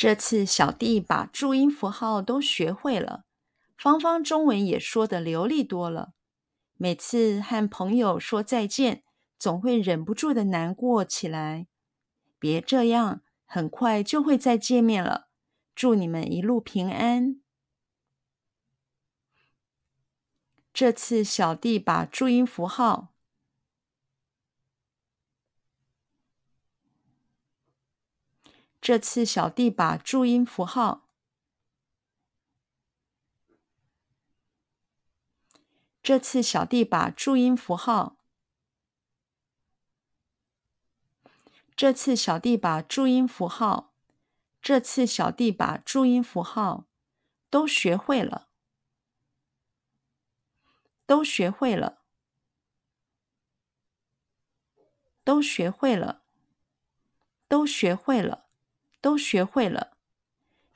这次小弟把注音符号都学会了，芳芳中文也说得流利多了。每次和朋友说再见，总会忍不住的难过起来。别这样，很快就会再见面了。祝你们一路平安。这次小弟把注音符号。这次小弟把注音符号。这次小弟把注音符号。这次小弟把注音符号。这次小弟把注音符号都学会了。都学会了。都学会了。都学会了。都学会了。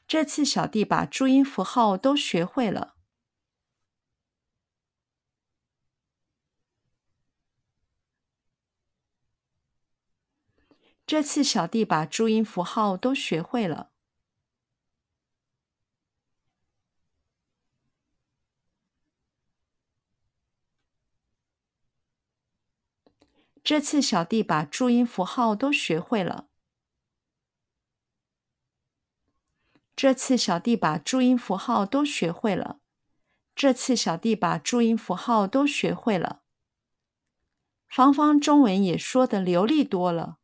这次小弟把注音符号都学会了。这次小弟把注音符号都学会了。这次小弟把注音符号都学会了。这次小弟把注音符号都学会了。这次小弟把注音符号都学会了。芳芳中文也说得流利多了。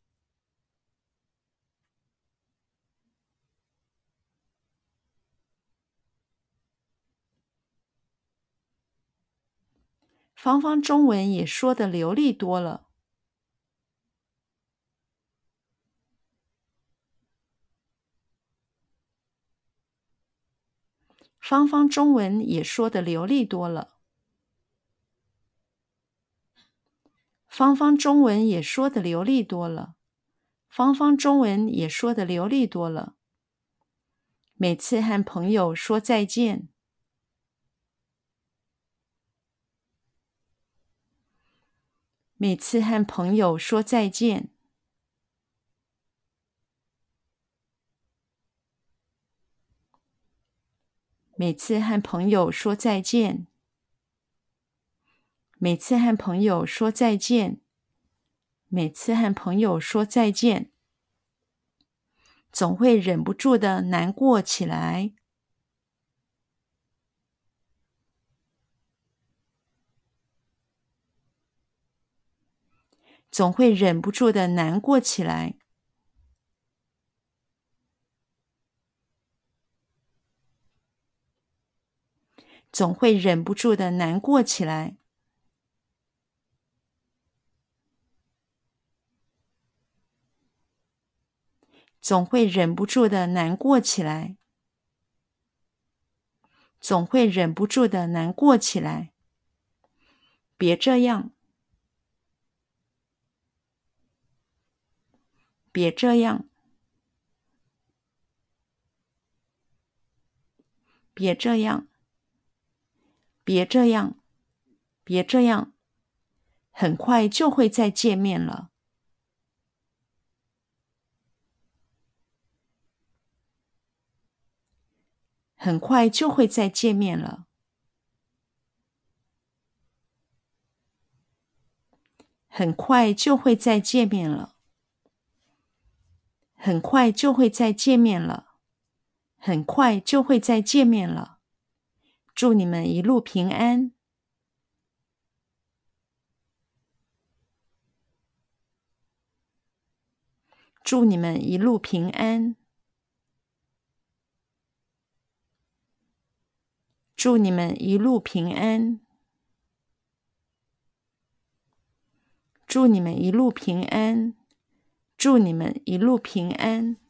芳芳中文也说得流利多了。芳芳中文也说的流利多了。芳芳中文也说的流利多了。芳芳中文也说的流利多了。每次和朋友说再见。每次和朋友说再见。每次和朋友说再见。每次和朋友说再见。每次和朋友说再见，总会忍不住的难过起来。总会忍不住的难过起来。总会忍不住的难过起来。总会忍不住的难过起来。总会忍不住的难过起来。别这样。别这样。别这样。别这样，别这样，很快就会再见面了。很快就会再见面了。很快就会再见面了。很快就会再见面了。很快就会再见面了。祝你们一路平安。祝你们一路平安。祝你们一路平安。祝你们一路平安。祝你们一路平安。